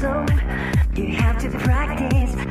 so you have to practice.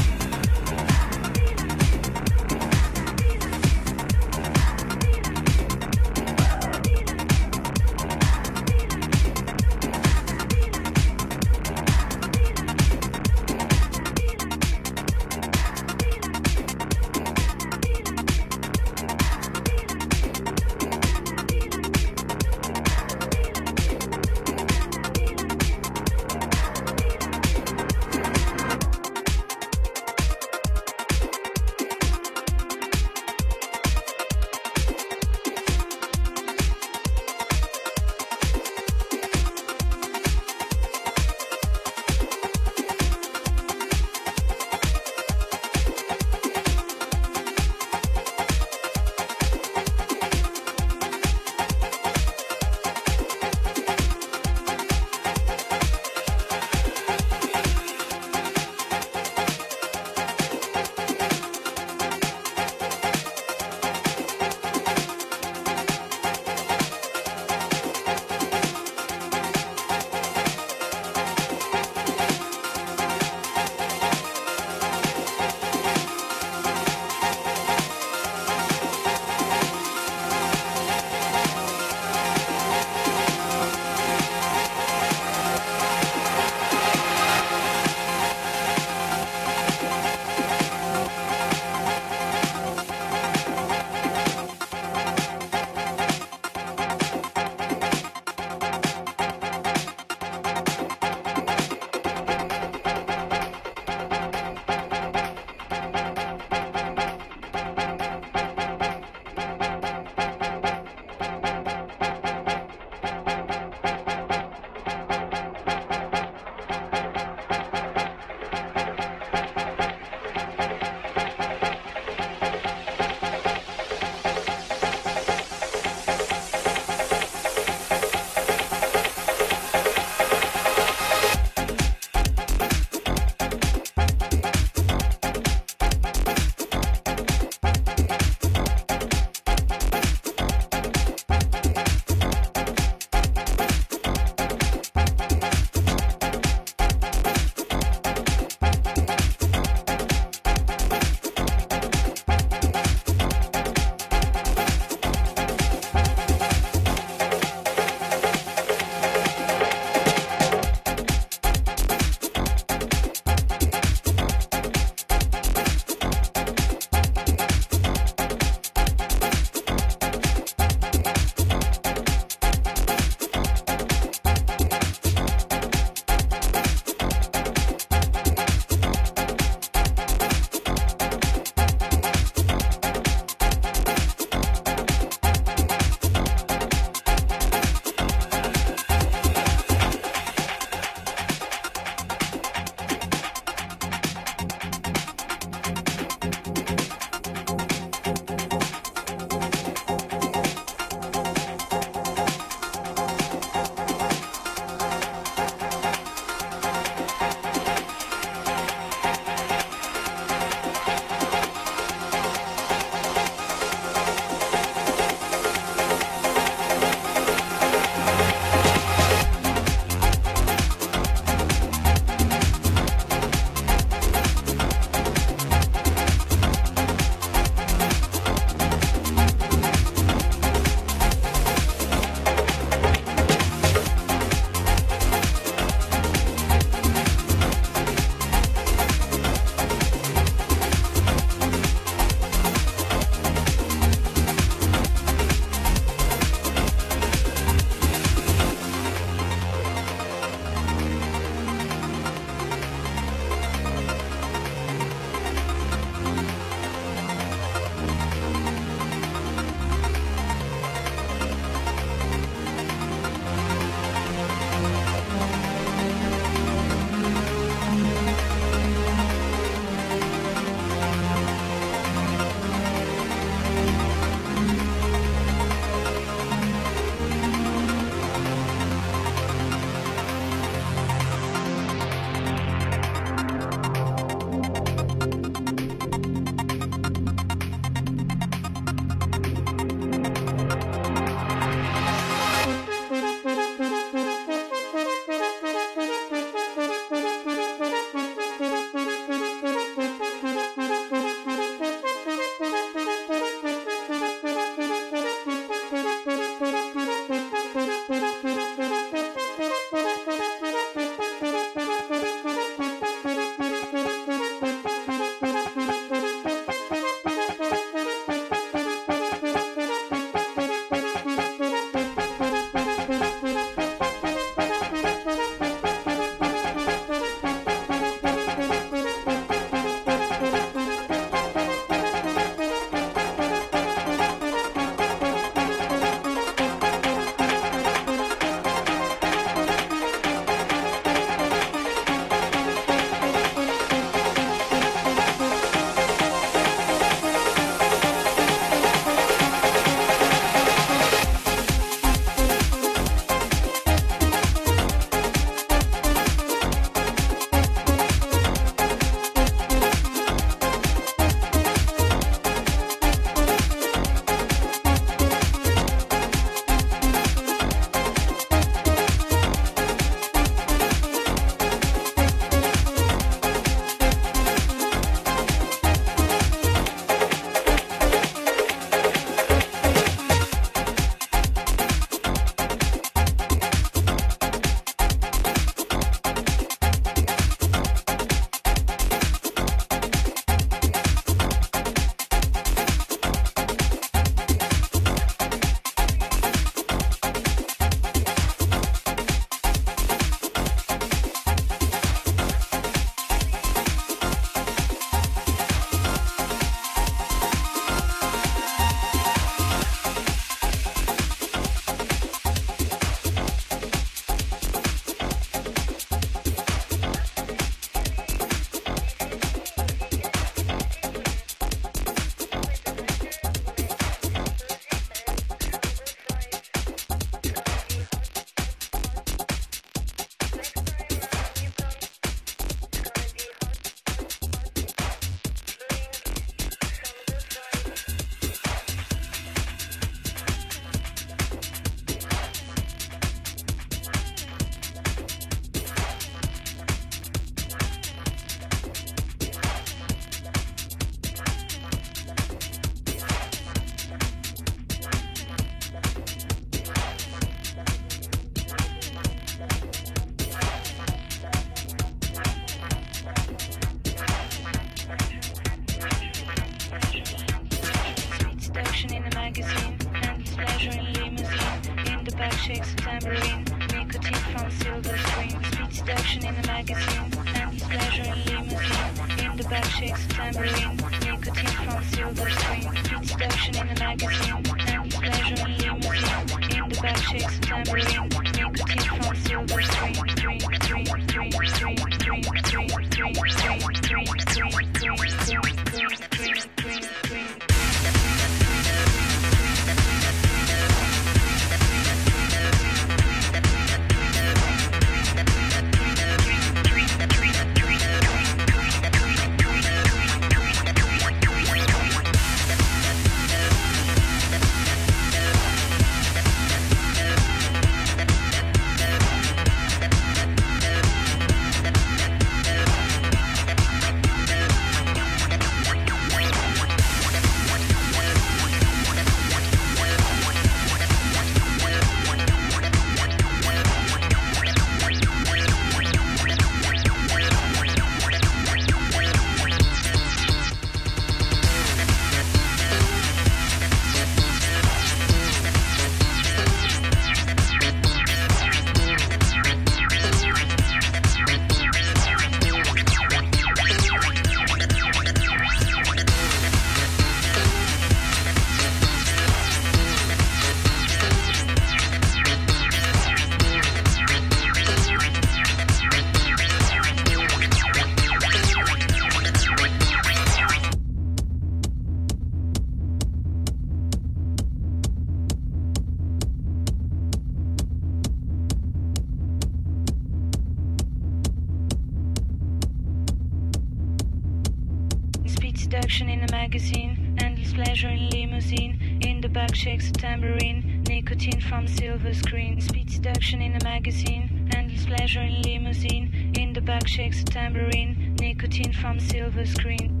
black shakes a tambourine, nicotine from silver screen, speed seduction in a magazine, endless pleasure in limousine, in the back shakes, a tambourine, nicotine from silver screen.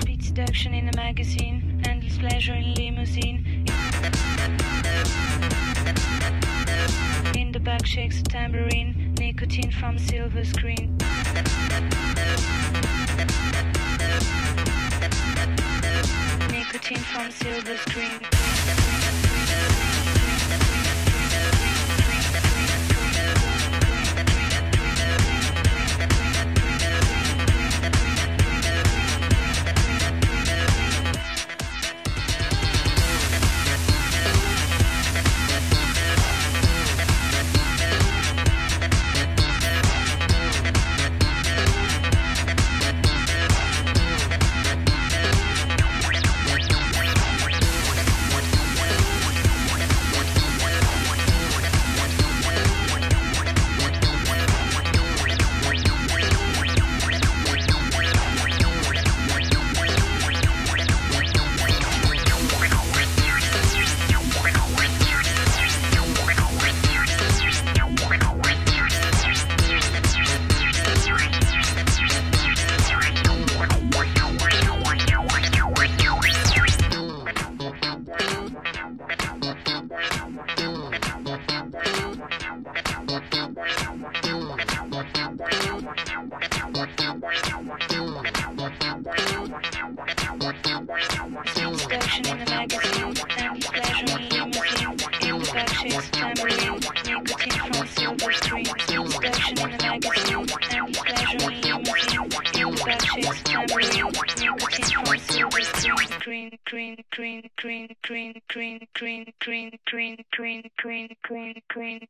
Speed seduction in a magazine, endless pleasure in limousine. In the back shakes, a tambourine, nicotine from silver screen. nicotine from silver screen.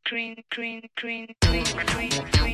green green green green green green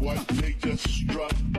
what they just struck.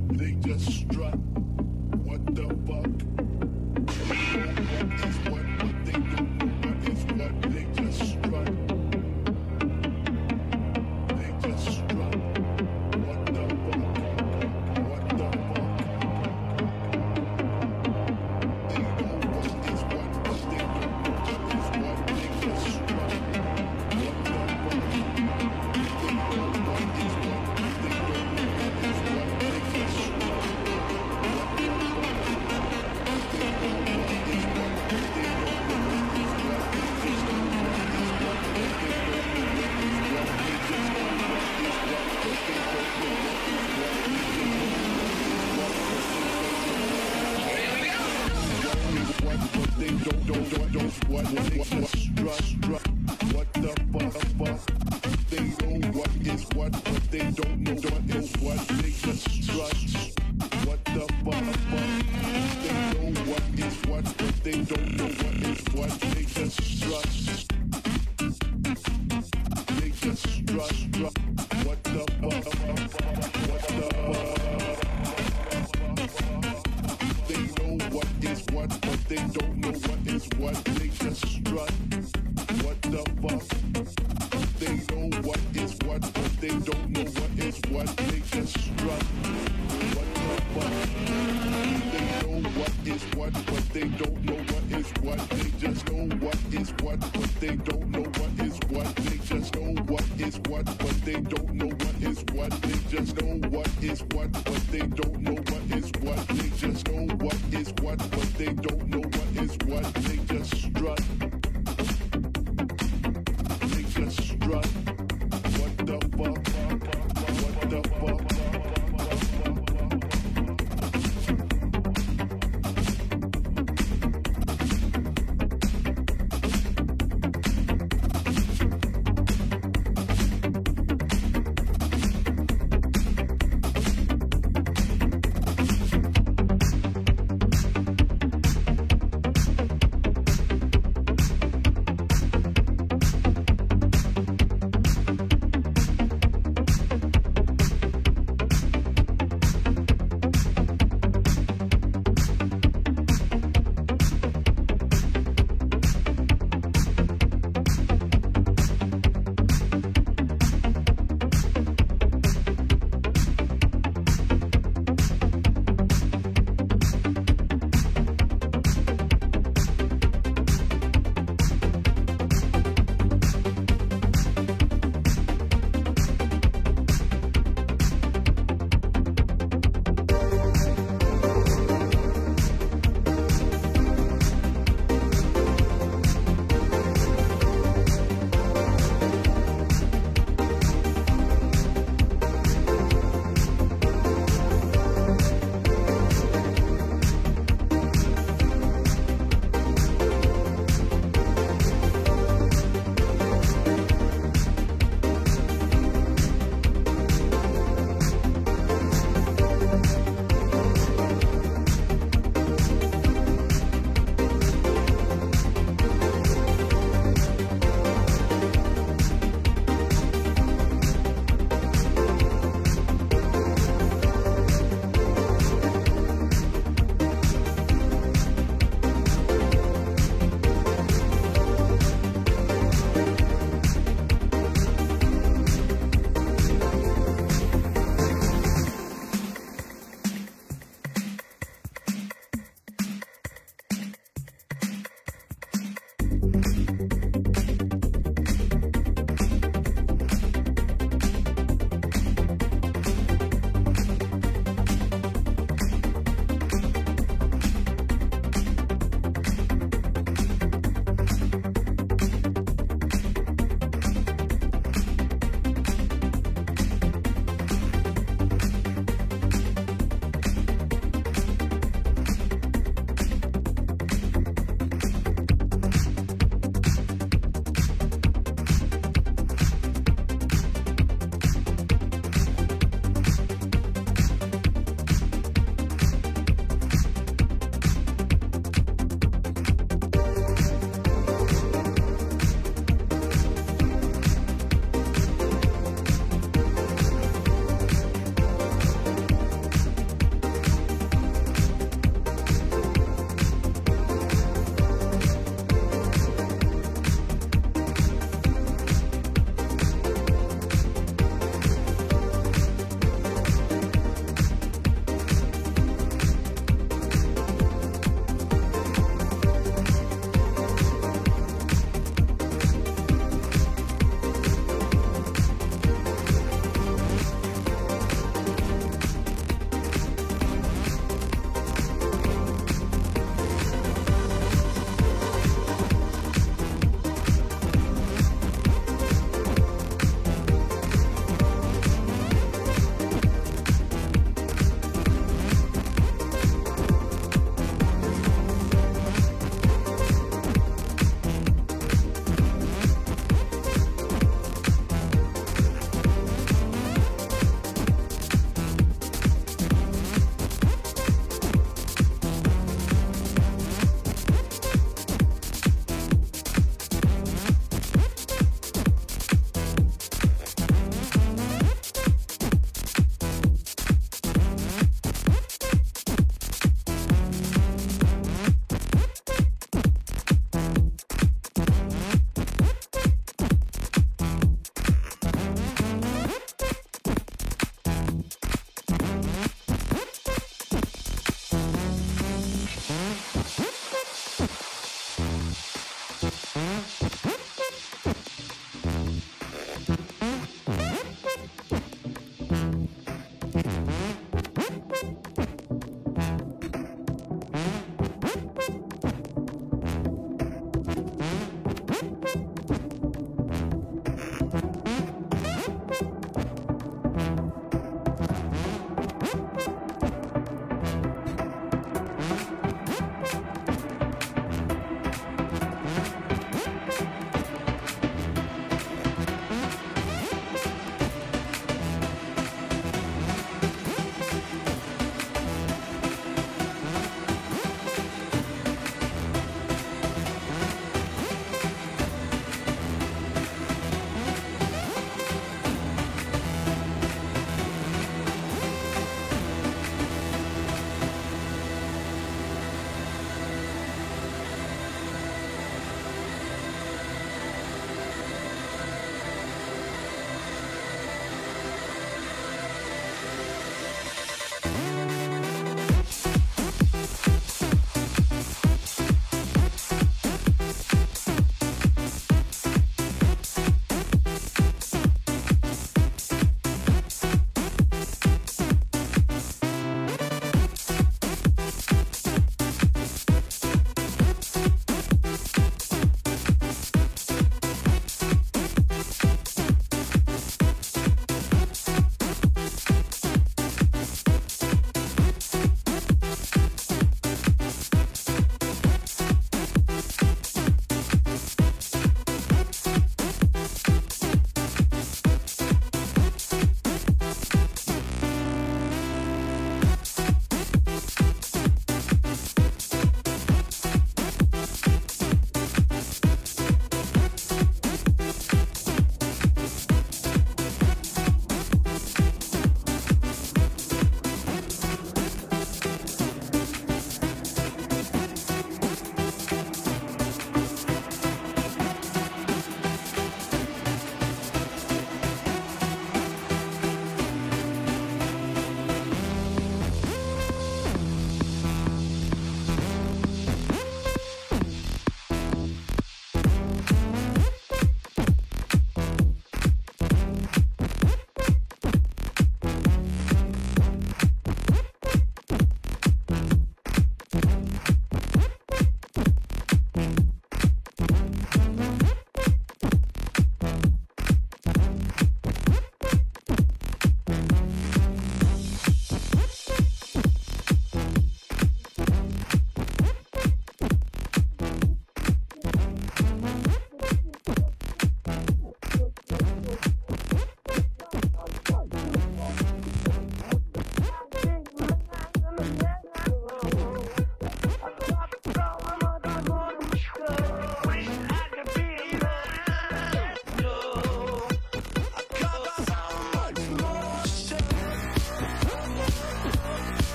they just strut. What the fuck?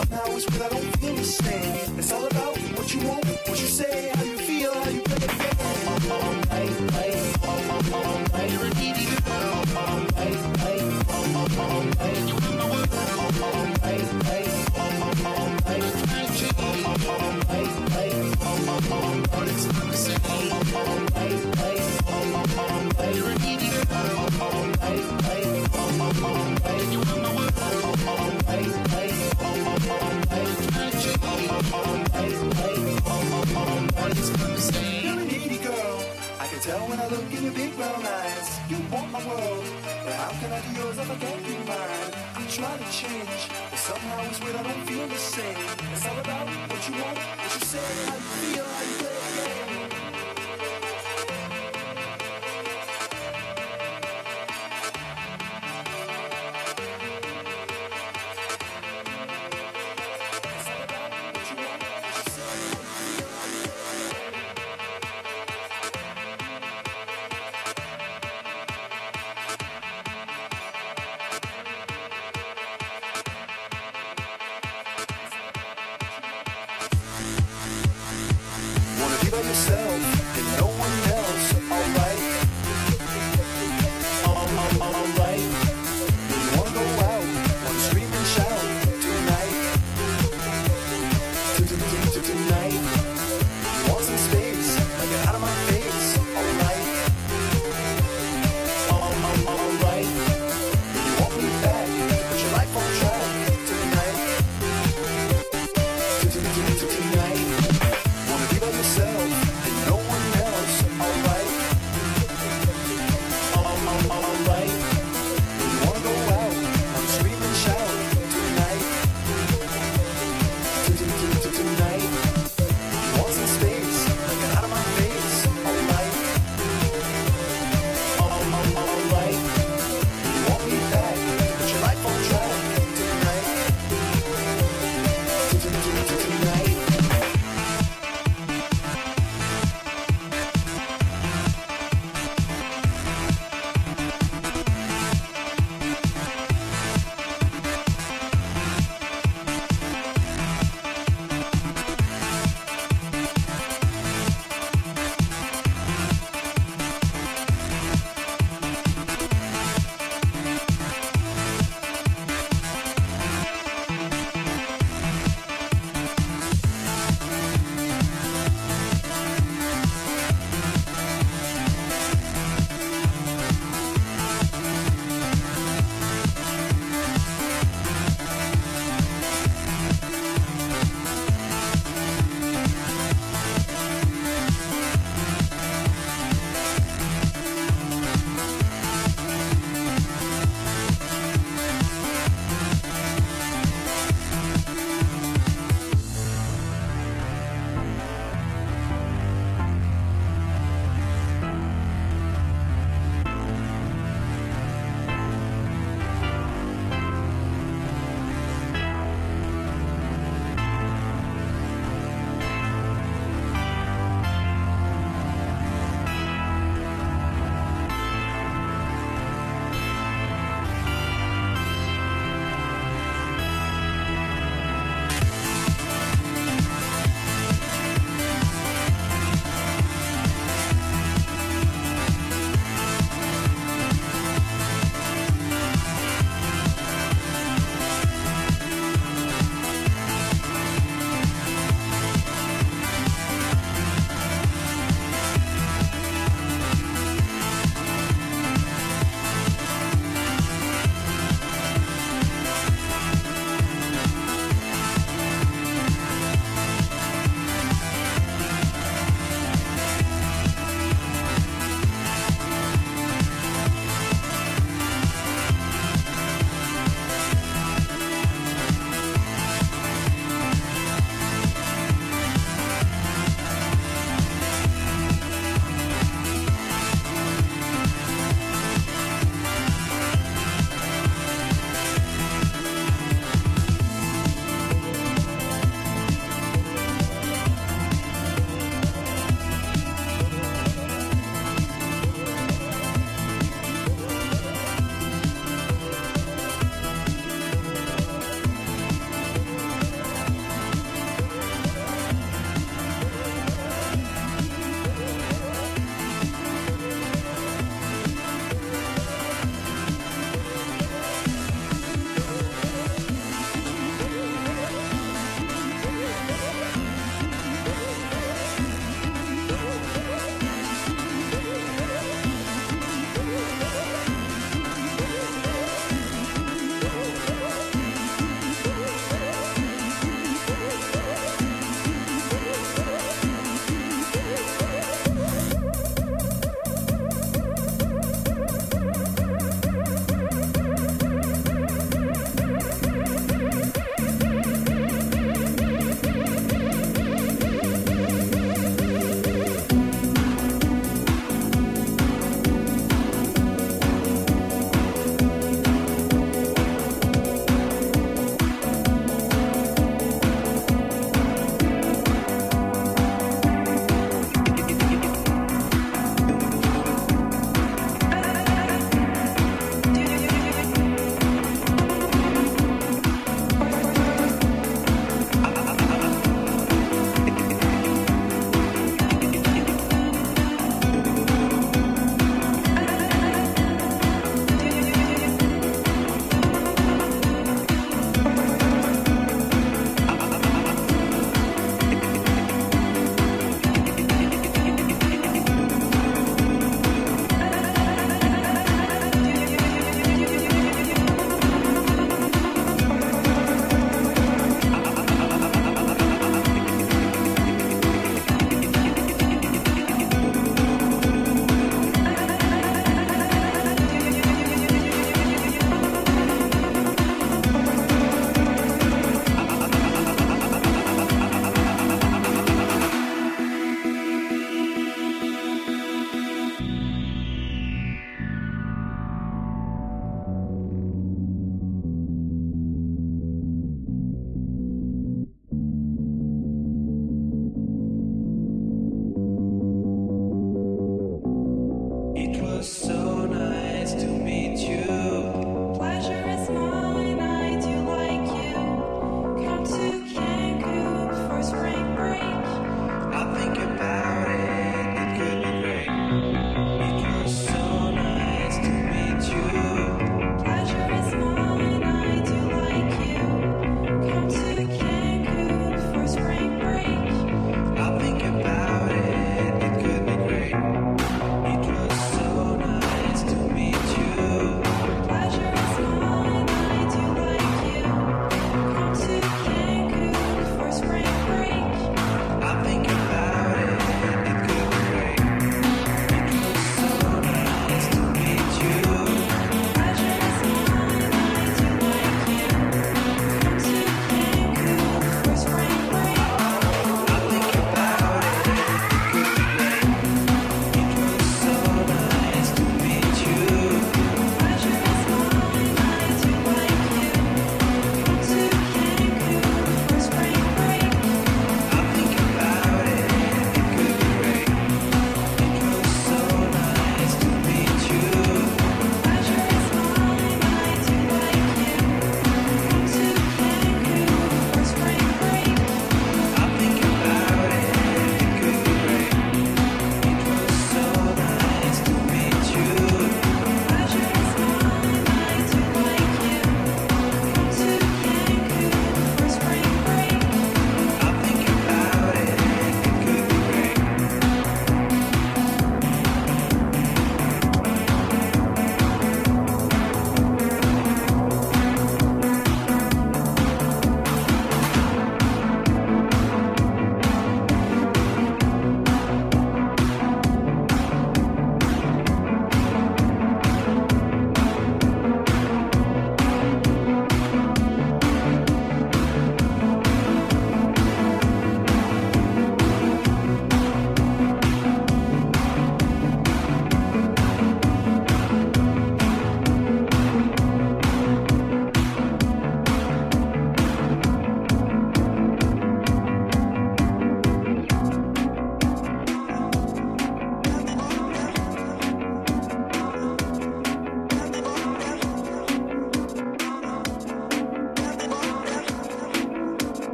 Somehow it's what I don't feel the same. In your big brown eyes. You want my world, but how can I do yours if I can't do mine? I'm trying to change, but somehow it's weird I don't feel the same. It's all about what you want, what you say, how you feel.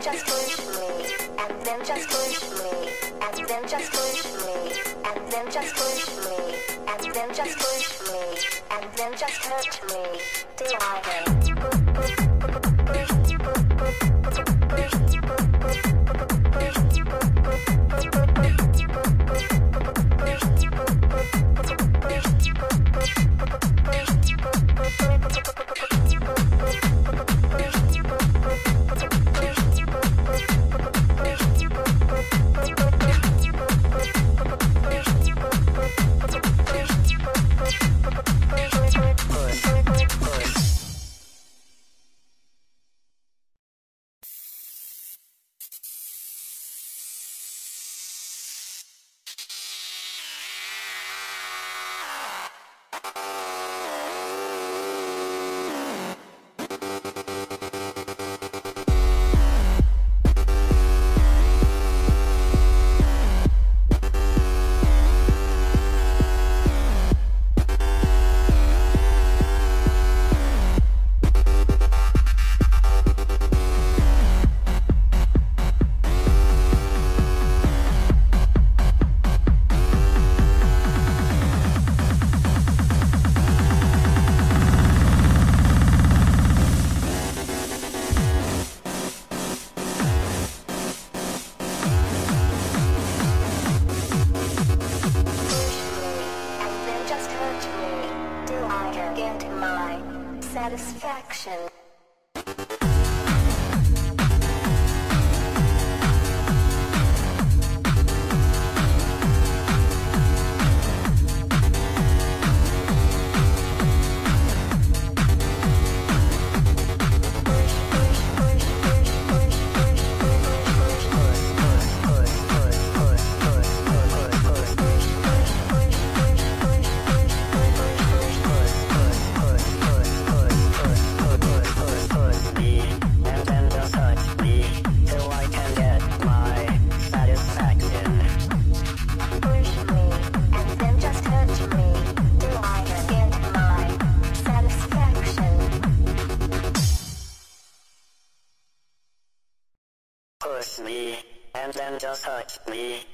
Just Please